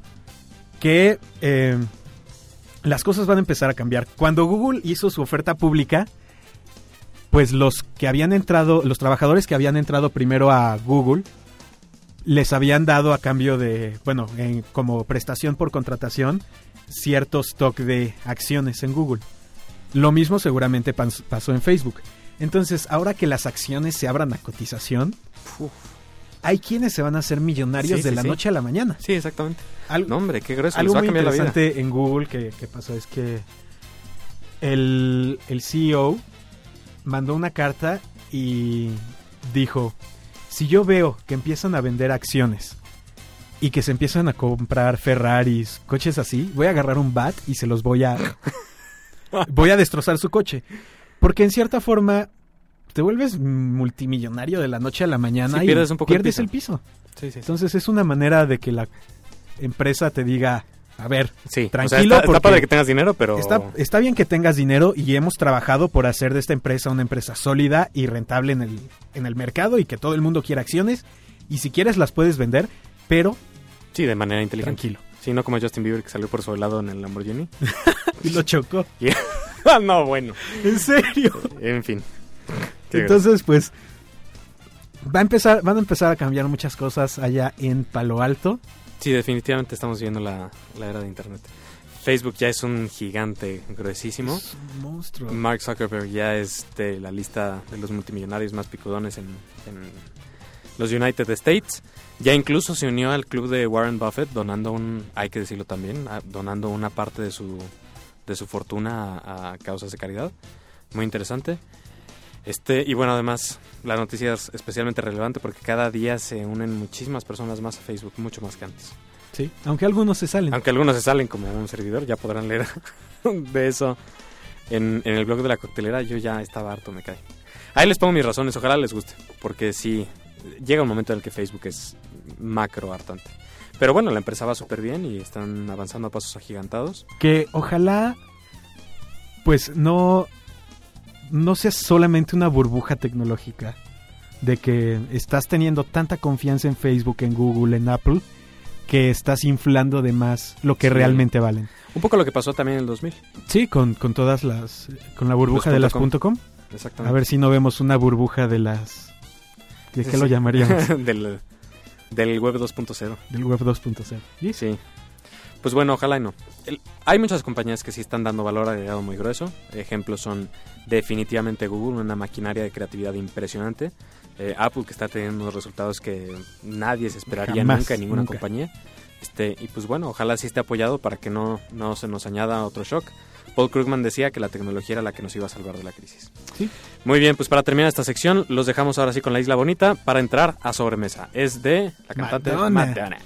Que eh, las cosas van a empezar a cambiar. Cuando Google hizo su oferta pública, pues los que habían entrado, los trabajadores que habían entrado primero a Google, les habían dado a cambio de, bueno, en- como prestación por contratación, cierto stock de acciones en Google. Lo mismo seguramente pas- pasó en Facebook. Entonces, ahora que las acciones se abran a cotización, hay quienes se van a hacer millonarios Sí, de sí, la sí. noche a la mañana. Sí, exactamente. Al- No, hombre, qué grueso. algo muy cambiar la vida. interesante en Google que, que pasó es que el, el CEO mandó una carta y dijo, si yo veo que empiezan a vender acciones y que se empiezan a comprar Ferraris, coches así, voy a agarrar un bat y se los voy a... *laughs* voy a destrozar su coche. Porque en cierta forma te vuelves multimillonario de la noche a la mañana Sí, y pierdes un poco el pierdes piso. el piso. Sí, sí, sí. Entonces es una manera de que la empresa te diga, a ver, Sí, o sea, tranquilo, está, padre que tengas dinero, pero... está, está bien que tengas dinero y hemos trabajado por hacer de esta empresa una empresa sólida y rentable en el, en el mercado y que todo el mundo quiera acciones y si quieres las puedes vender, pero Sí, de manera inteligente. tranquilo. Sí, no como Justin Bieber que salió por su lado en el Lamborghini. *laughs* Y lo chocó. *laughs* Ah, no, bueno. ¿En serio? En fin. Entonces, pues va a empezar, van a empezar a cambiar muchas cosas allá en Palo Alto. Sí, definitivamente estamos viviendo la, la era de Internet. Facebook ya es un gigante gruesísimo. Es un monstruo. Mark Zuckerberg ya es de la lista de los multimillonarios más picudones en, en los United States. Ya incluso se unió al club de Warren Buffett donando un, hay que decirlo también, a- donando una parte de su, de su fortuna a, a causas de caridad. Muy interesante. Este, y bueno, además, la noticia es especialmente relevante porque cada día se unen muchísimas personas más a Facebook, mucho más que antes. Sí, aunque algunos se salen. Aunque algunos se salen como un servidor, ya podrán leer *laughs* de eso en, en el blog de la coctelera. Yo ya estaba harto, me cae. Ahí les pongo mis razones, ojalá les guste, porque sí, llega un momento en el que Facebook es macro hartante. Pero bueno, la empresa va súper bien y están avanzando a pasos agigantados. que ojalá pues no no sea solamente una burbuja tecnológica de que estás teniendo tanta confianza en Facebook, en Google, en Apple que estás inflando de más lo que Sí. realmente valen. Un poco lo que pasó también en el 2000. Sí, con, con todas las con la burbuja Los de las .com. Exactamente. A ver si no vemos una burbuja de las ¿de qué lo llamaríamos? *laughs* del, del web 2.0. Del web 2.0. ¿Sí? Sí. Pues bueno, ojalá y no. El- hay muchas compañías que sí están dando valor agregado muy grueso. Ejemplos son definitivamente Google, una maquinaria de creatividad impresionante. Eh, Apple, que está teniendo unos resultados que nadie se esperaría Jamás, nunca en ninguna nunca. compañía. Este, y pues bueno, ojalá sí esté apoyado para que no, no se nos añada otro shock. Paul Krugman decía que la tecnología era la que nos iba a salvar de la crisis. Sí. Muy bien, pues para terminar esta sección, los dejamos ahora sí con la Isla Bonita para entrar a sobremesa. Es de la cantante Madonna. Madonna.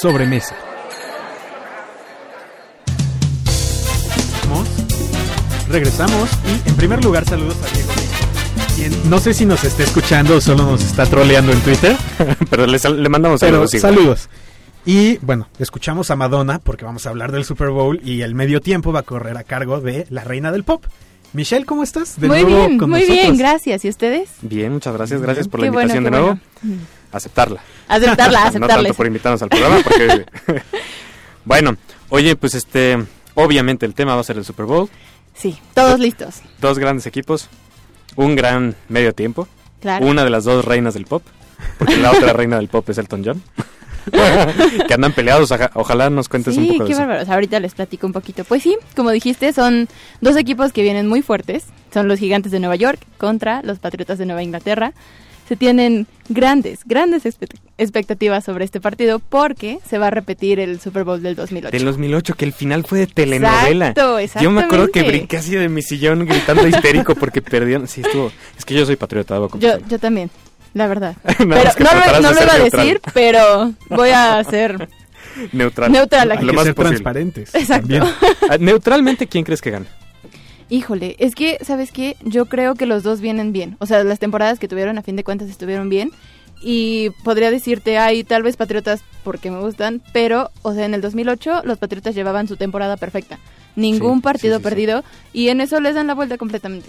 Sobremesa. Vamos. Regresamos y en primer lugar saludos a Diego. quien no sé si nos está escuchando o solo nos está troleando en Twitter. *laughs* Pero le, mandamos Pero saludos. saludos. Y bueno, escuchamos a Madonna porque vamos a hablar del Super Bowl y el medio tiempo va a correr a cargo de la reina del pop. Michelle, ¿cómo estás? De muy nuevo bien, con muy nosotros. bien, gracias. ¿Y ustedes? Bien, muchas gracias. Gracias por Qué la invitación de nuevo. bueno. Aceptarla. Aceptarla, *laughs* no aceptarla. tanto por invitarnos al programa, porque... *laughs* bueno, oye, pues este... Obviamente el tema va a ser el Super Bowl. Sí, todos listos. Dos grandes equipos. Un gran medio tiempo. Claro. Una de las dos reinas del pop. Porque la otra reina del pop es Elton John. *laughs* que andan peleados. oja- Ojalá nos cuentes un poco de qué eso. bárbaros. Ahorita les platico un poquito. Pues sí, como dijiste, son dos equipos que vienen muy fuertes. Son los Gigantes de Nueva York contra los Patriotas de Nueva Inglaterra. Se tienen grandes, grandes expectativas sobre este partido porque se va a repetir el Super Bowl del 2008. Del 2008, que el final fue de telenovela. Exacto, Yo me acuerdo que brinqué así de mi sillón gritando histérico porque perdieron. Sí, estuvo. Es que yo soy patriota, debo Yo, yo también, la verdad. *laughs* Pero no, lo- no lo iba a decir, pero voy a ser *laughs* Neutral. neutral Lo aquí. Hay que más ser posible. transparentes. Exacto. también. Ah, Neutralmente, ¿quién crees que gana? Híjole, es que, ¿sabes qué? Yo creo que los dos vienen bien. O sea, las temporadas que tuvieron a fin de cuentas estuvieron bien. Y podría decirte, hay tal vez Patriotas porque me gustan, pero, o sea, en el 2008 los Patriotas llevaban su temporada perfecta. Ningún Sí, partido sí, sí, sí. perdido y en eso les dan la vuelta completamente.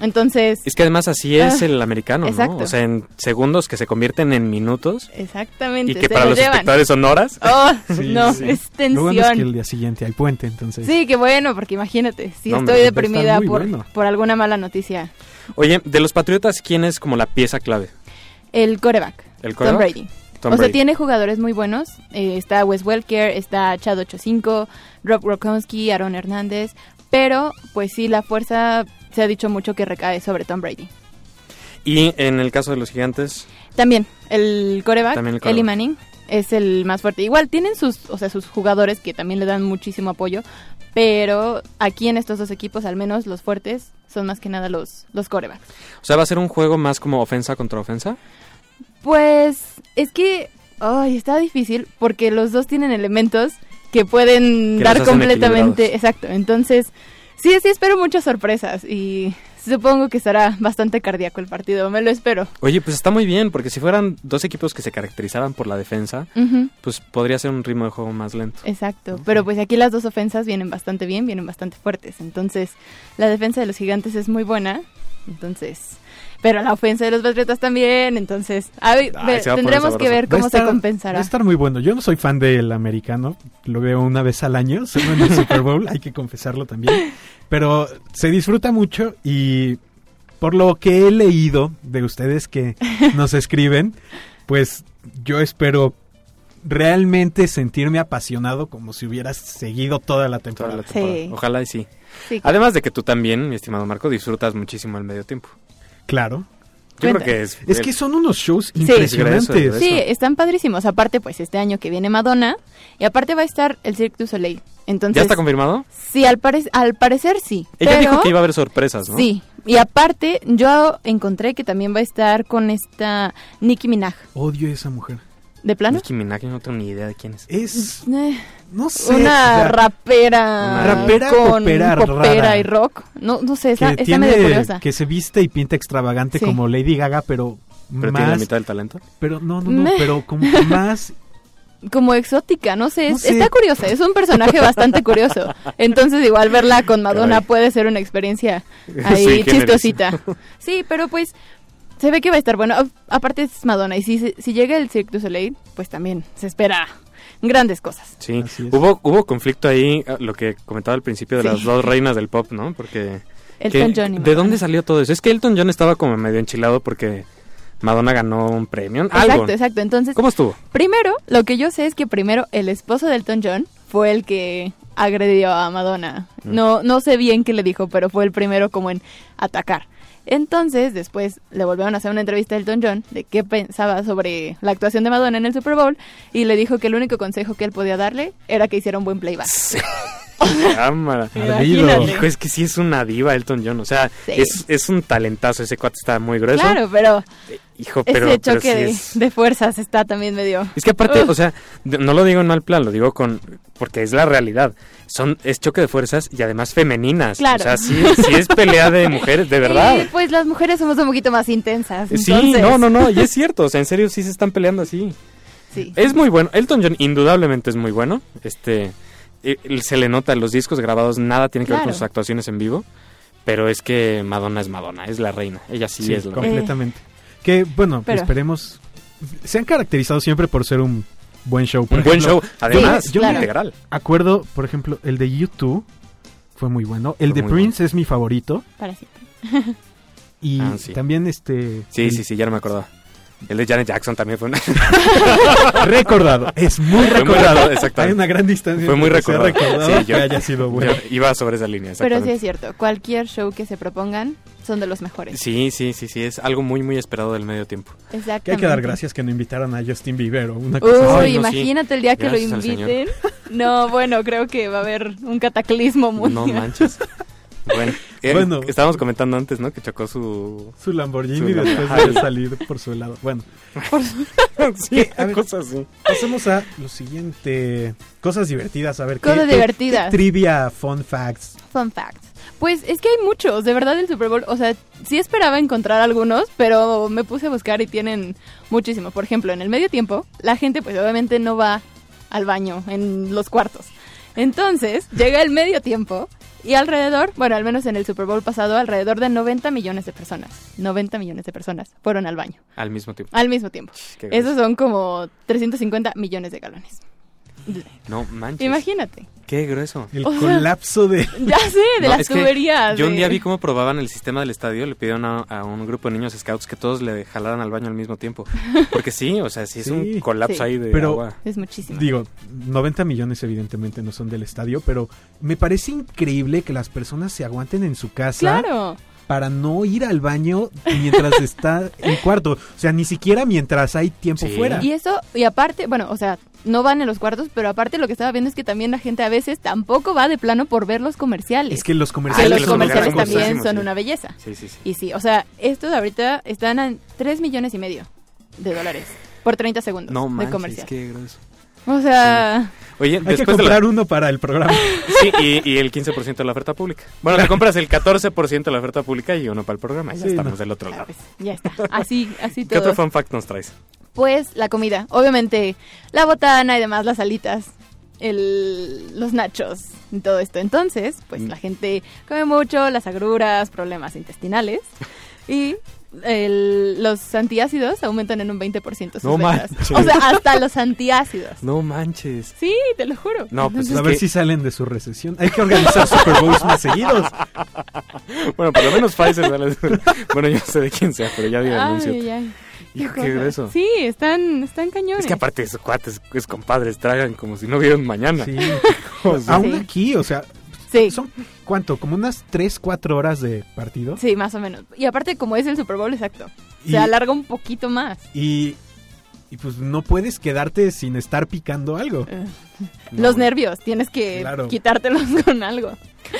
Entonces, Es que además así es Ah, el americano, exacto. ¿no? O sea, en segundos que se convierten en minutos exactamente. y que se para los llevan. espectadores son horas. Oh, *laughs* Sí, no, sí. es Lo bueno es que el tensión. día siguiente hay puente, entonces. Sí, qué bueno, porque imagínate, si No, estoy estar deprimida por, bueno. por alguna mala noticia. Oye, de los Patriotas, ¿quién es como la pieza clave? El coreback. ¿El Tom quarterback? Brady. Tom o sea, Brady. tiene jugadores muy buenos. Eh, está Wes Welker, está Chad 85, Rob Gronkowski, Aaron Hernández. Pero, pues sí, la fuerza se ha dicho mucho que recae sobre Tom Brady. Y en el caso de los gigantes, También, el coreback, También el Eli. Manning, es el más fuerte. Igual tienen sus, o sea, sus jugadores que también le dan muchísimo apoyo. Pero aquí en estos dos equipos, al menos los fuertes, son más que nada los, los corebacks. o sea, va a ser un juego más como ofensa contra ofensa. Pues es que ay, está difícil porque los dos tienen elementos que pueden Que dar completamente, exacto. Entonces, sí, sí espero muchas sorpresas y supongo que estará bastante cardíaco el partido, me lo espero. Oye, pues está muy bien, porque si fueran dos equipos que se caracterizaban por la defensa, pues podría ser un ritmo de juego más lento. Exacto, pero pues aquí las dos ofensas vienen bastante bien, vienen bastante fuertes. Entonces, la defensa de los gigantes es muy buena. Entonces, pero la ofensa de los patriotas también, entonces, Ay, ve- tendremos que ver cómo estar- se compensará. Va a estar muy bueno. Yo no soy fan del americano, lo veo una vez al año, solo en el Super Bowl, hay que confesarlo también. Pero se disfruta mucho y por lo que he leído de ustedes que nos escriben, pues yo espero realmente sentirme apasionado como si hubieras seguido toda la Toda temporada. la temporada. Sí. Ojalá y sí. Sí, Además de que tú también, mi estimado Marco, disfrutas muchísimo el medio tiempo. Claro. Yo Cuenta. creo que es... Es que son unos shows Sí. impresionantes. Regreso, Sí, están padrísimos. Aparte, pues este año que viene Madonna y aparte va a estar el Cirque du Soleil. Entonces, ¿Ya está confirmado? sí, al, pare- al parecer sí. Ella pero, dijo que iba a haber sorpresas, ¿no? Sí, y aparte yo encontré que también va a estar con esta Nicki Minaj. Odio a esa mujer. ¿De plano? Nicki Minaj, no tengo ni idea de quién es. Es, Eh, no sé. una rapera, Una rapera con popera popera rara. y rock. No, no sé, está, que está medio tiene curiosa. que se viste y pinta extravagante Sí. como Lady Gaga, pero, Pero tiene la mitad del talento. pero no, no, no, pero como que *laughs* más Como exótica, no sé, No es- sé. está curiosa, es un personaje *laughs* bastante curioso. Entonces igual verla con Madonna Caray. puede ser una experiencia *laughs* ahí chistosita. Sí, pero pues se ve que va a estar bueno. A- Aparte es Madonna y si, se- si llega el Cirque du Soleil, pues también se espera grandes cosas. Sí, hubo, hubo conflicto ahí, eh, lo que comentaba al principio de Sí. las dos reinas del pop, ¿no? Porque... Elton que- John y ¿De Madonna. dónde salió todo eso? Es que Elton John estaba como medio enchilado porque Madonna ganó un premio. Algo. Exacto, exacto. Entonces, ¿Cómo estuvo? primero, lo que yo sé es que primero el esposo de Elton John fue el que agredió a Madonna. Mm. No, no sé bien qué le dijo, pero fue el primero como en atacar. Entonces, después le volvieron a hacer una entrevista a Elton John de qué pensaba sobre la actuación de Madonna en el Super Bowl y le dijo que el único consejo que él podía darle era que hiciera un buen playback. *laughs* Cámara. Hijo, es que sí es una diva Elton John. O sea, Sí. es, es un talentazo. Ese cuate está muy grueso. Claro, pero Hijo, pero, Ese pero choque sí de, es... de fuerzas está también medio... Es que aparte, o sea, no lo digo en mal plan, lo digo con porque es la realidad. Son es choque de fuerzas y además femeninas. Claro. O sea, sí, sí es pelea de mujeres, de *laughs* verdad. Eh, pues las mujeres somos un poquito más intensas. Sí, entonces- no, no, no, y es *laughs* cierto, o sea, en serio sí se están peleando así. Sí. Es muy bueno, Elton John indudablemente es muy bueno. Este eh, se le nota en los discos grabados, nada tiene que ver con sus actuaciones en vivo, pero es que Madonna es Madonna, es la reina. Ella sí, Sí, es la reina. completamente. Que, bueno, Pero- esperemos... Se han caracterizado siempre por ser un buen show. Por Un buen show, además, Sí, claro. integral. Acuerdo, por ejemplo, el de YouTube fue muy bueno. El Fue de Prince es mi favorito. Para siempre. Y Ah, sí. también este... Sí, el- sí, sí, ya no me acordaba. El de Janet Jackson también fue una... *laughs* Recordado. Es muy Fue muy recordado. exactamente. Hay una gran distancia. Fue muy recordado. recordado Sí, yo- que haya sido bueno. Yo iba sobre esa línea, Pero sí es cierto, cualquier show que se propongan son de los mejores. Sí, sí, sí, sí, es algo muy, muy esperado del medio tiempo. Exactamente. Que hay que dar gracias que no invitaron a Justin Bieber o una cosa Uy, así. sí. imagínate el día que Gracias lo inviten. No, bueno, creo que va a haber un cataclismo mundial. No manches. *laughs* Bueno, *laughs* eh, Bueno. estábamos comentando antes, ¿no? Que chocó su... Su Lamborghini Su después Lamborghini. de salir por su helado. Bueno, *laughs* sí, *laughs* a ver. cosas así. pasemos a lo siguiente. Cosas divertidas. A ver, ¿qué- Cosas qué- divertidas. qué trivia, fun facts. Fun fact. Pues es que hay muchos, de verdad el Super Bowl, o sea, sí esperaba encontrar algunos, pero me puse a buscar y tienen muchísimo. Por ejemplo, en el medio tiempo, la gente pues obviamente no va al baño en los cuartos. Entonces, llega el medio tiempo y alrededor, bueno, al menos en el Super Bowl pasado, alrededor de 90 millones de personas, 90 millones de personas fueron al baño Al mismo tiempo. al mismo tiempo. Esos son como 350 millones de galones. No manches. Imagínate. Qué grueso. El *laughs* O sea, colapso de. *laughs* Ya sé, de No, las tuberías. Yo un día vi cómo probaban el sistema del estadio, le pidieron a, a un grupo de niños scouts que todos le jalaran al baño al mismo tiempo. *laughs* Porque sí, o sea, sí es un colapso Sí. ahí de Pero- agua. Es muchísimo. Digo, 90 millones evidentemente no son del estadio, pero me parece increíble que las personas se aguanten en su casa Claro. Para no ir al baño mientras *laughs* está en cuarto. O sea, ni siquiera mientras hay tiempo Sí. fuera. Y eso, y aparte, bueno, o sea, no van en los cuartos, pero aparte lo que estaba viendo es que también la gente a veces tampoco va de plano por ver los comerciales. Es que los comerciales, Ah, los los comerciales comerciales son también son sí. una belleza. Sí, sí, sí. Y sí, o sea, estos ahorita están a 3 millones y medio de dólares por 30 segundos No de manches, comercial. qué grueso. O sea, Oye, Hay que después de la... comprar uno para el programa. *laughs* Sí, y, y el 15% de la oferta pública. Bueno, te compras el 14% de la oferta pública y uno para el programa. y Ya Sí, estamos no. del otro lado. pues, ya está. Así, así ¿Qué otro todo. fun fact nos traes? Pues la comida. Obviamente, la botana y demás, las alitas, el, los nachos y todo esto. Entonces, pues Mm. la gente come mucho, las agruras, problemas intestinales. *laughs* Y el- los antiácidos aumentan en un 20% sus No ventas. manches. O sea, hasta los antiácidos. No manches. Sí, te lo juro. No, pues a es ver que- si salen de su recesión. Hay que organizar Super Bowls más seguidos. *laughs* Bueno, por lo menos Pfizer. ¿vale? bueno, yo no sé de quién sea, pero ya di el anuncio. Ay, ay. Hijo, Qué qué cosas. grueso. Sí, están, están cañones. Es que aparte de esos cuates, es compadres, tragan como si no vieran mañana. Sí. *laughs* O sea, Aún Sí. aquí, o sea, Sí. son ¿cuánto? Como unas 3, 4 horas de partido. Sí, más o menos. Y aparte, como es el Super Bowl, exacto. Y- Se alarga un poquito más. Y, y pues no puedes quedarte sin estar picando algo. Eh, *laughs* No. Los nervios, tienes que Claro. quitártelos *laughs* con algo.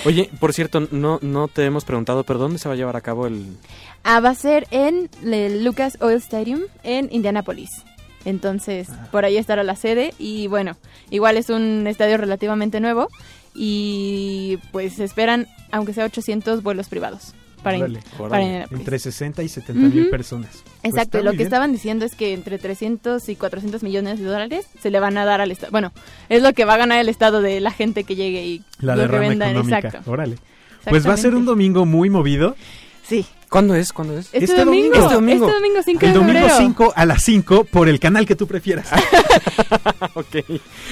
Oye, por cierto, no, no te hemos preguntado, pero ¿dónde se va a llevar a cabo el...? Ah, va a ser en el Lucas Oil Stadium en Indianapolis. Entonces, Ah. por ahí estará la sede. Y bueno, igual es un estadio relativamente nuevo. Y pues esperan, aunque sea 800 vuelos privados para, in- Órale. para. Entre 60 y 70 mil personas. Pues Exacto, lo que bien. estaban diciendo es que entre 300 y 400 millones de dólares se le van a dar al Estado. Bueno, es lo que va a ganar el Estado de la gente que llegue y La lo que vendan. económica. Exacto. Órale. Pues va a ser un domingo muy movido. Sí. ¿Cuándo es? ¿Cuándo es? Este, Este domingo, domingo. Este domingo. Este domingo 5 El de domingo febrero. 5 a las 5 por el canal que tú prefieras. *laughs* ok.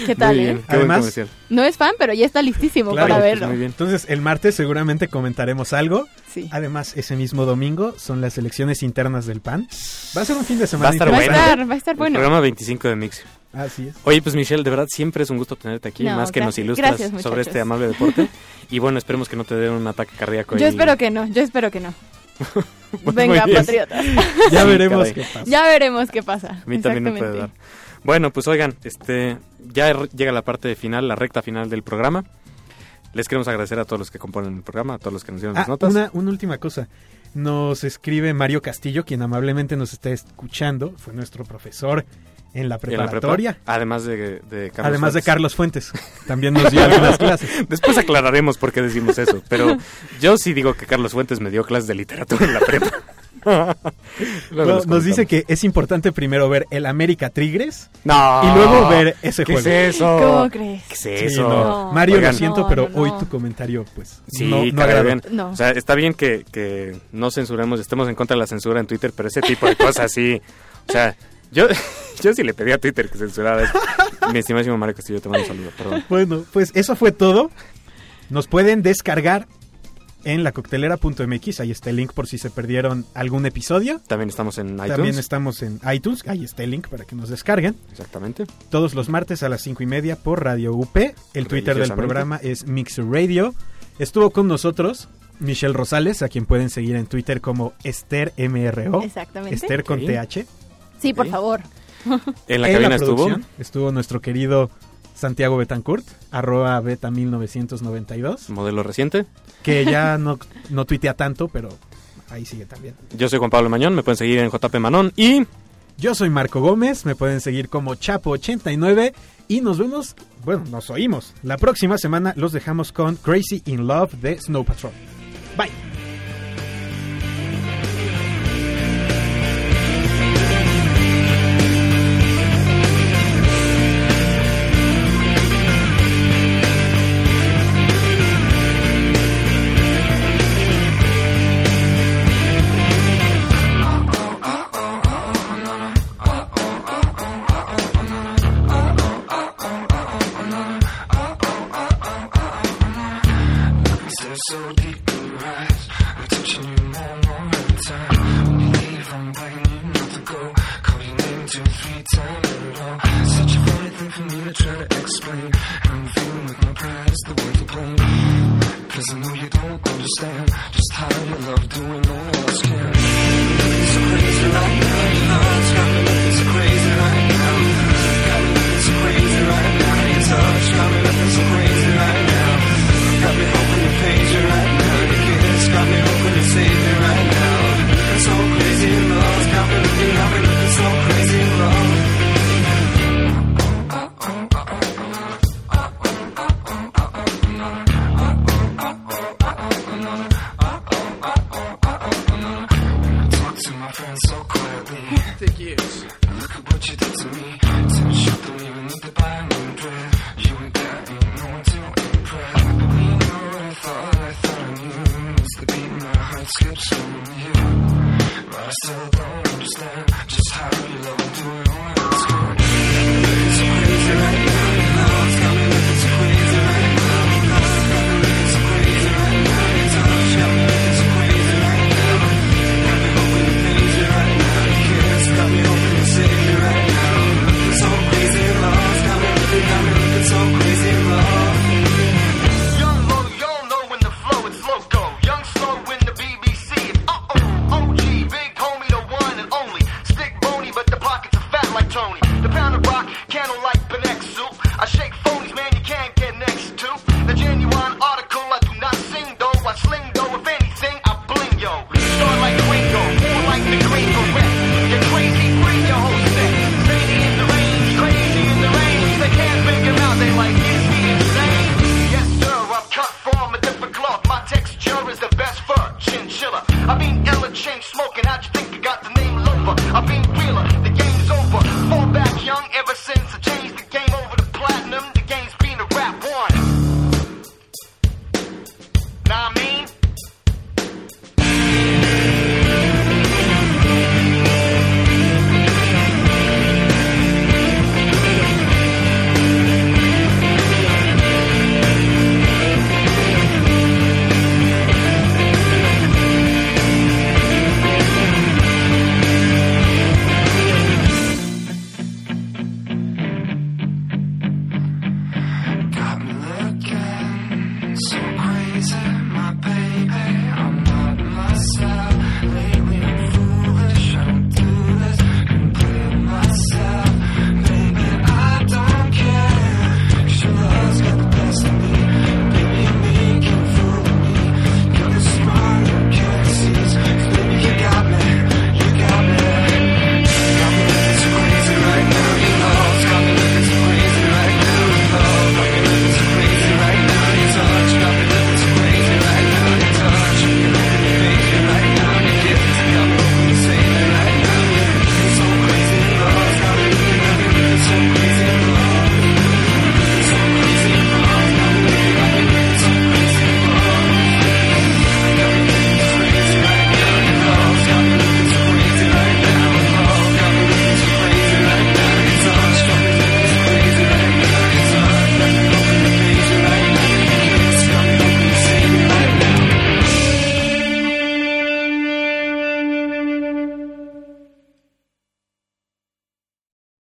¿Qué tal, Muy eh? bien, qué Además- buen. No es fan, pero ya está listísimo Claro, para pues, verlo. muy bien. Entonces el martes seguramente comentaremos algo. Sí. Además, ese mismo domingo son las elecciones internas del PAN. Va a ser un fin de semana Va a estar Va a bueno. estar, va a estar El bueno. programa 25 de Mix. Así es. Oye, pues Michelle, de verdad siempre es un gusto tenerte aquí, No, más que nos gracias. ilustras Gracias, sobre este amable deporte. y bueno, esperemos que no te dé un ataque cardíaco. Yo ahí. espero que no, yo espero que no. *laughs* Pues Venga, patriotas. *laughs* Ya veremos qué pasa. Ya veremos qué pasa. A mí también me puede dar. Bueno, pues oigan, este ya llega la parte final, la recta final del programa. Les queremos agradecer a todos los que componen el programa, a todos los que nos dieron Ah, las notas. una, una última cosa. Nos escribe Mario Castillo, quien amablemente nos está escuchando. Fue nuestro profesor en la Y en la prepa, preparatoria. además de, de Carlos Además de Fuentes. Carlos Fuentes. También nos dio algunas *laughs* clases. Después aclararemos por qué decimos eso, pero yo sí digo que Carlos Fuentes me dio clases de literatura en la prepa. *laughs* No, nos dice que es importante primero ver el América Tigres No. y luego ver ese ¿Qué juego. es eso? ¿Cómo crees? ¿Qué es Sí, eso? no. Mario, Oigan, lo siento, pero no, no. hoy tu comentario, pues, Sí, no, bien. No. O sea, está bien que, que no censuremos, estemos en contra de la censura en Twitter, pero ese tipo de cosas sí. O sea, yo, *laughs* yo sí le pedí a Twitter que censurara eso. Mi estimadísimo Mario Castillo, te mando un saludo, perdón. Bueno, pues eso fue todo. Nos pueden descargar en lacoctelera.mx. Ahí está el link por si se perdieron algún episodio. También estamos en iTunes. También estamos en iTunes. Ahí está el link para que nos descarguen. Exactamente. Todos los martes a las cinco y media por Radio UP. El Twitter del programa es Mixer Radio. Estuvo con nosotros Michelle Rosales, a quien pueden seguir en Twitter como Esther MRO. Exactamente. Esther con. TH. Sí, por favor. *laughs* En la En cabina estuvo. producción estuvo nuestro querido Santiago Betancourt, arroba beta 1992, Modelo reciente. que ya *laughs* no, no tuitea tanto, pero ahí sigue también. Yo soy Juan Pablo Mañón, me pueden seguir en JP Manón y Yo soy Marco Gómez, me pueden seguir como Chapo89 y nos vemos, bueno, nos oímos. La próxima semana los dejamos con Crazy in Love de Snow Patrol. Bye. To explain. I'm feeling with my pride is the word to blame. Cause I know you don't understand just how you love doing no one else can. Looking so crazy right now, you know it's got me so crazy right now. Got me looking so crazy right now. Your touch got me looking so crazy right now. Got me hoping to page you right now. Your kiss got me hoping to save me right now. Looking so crazy in love. Got me looking, got me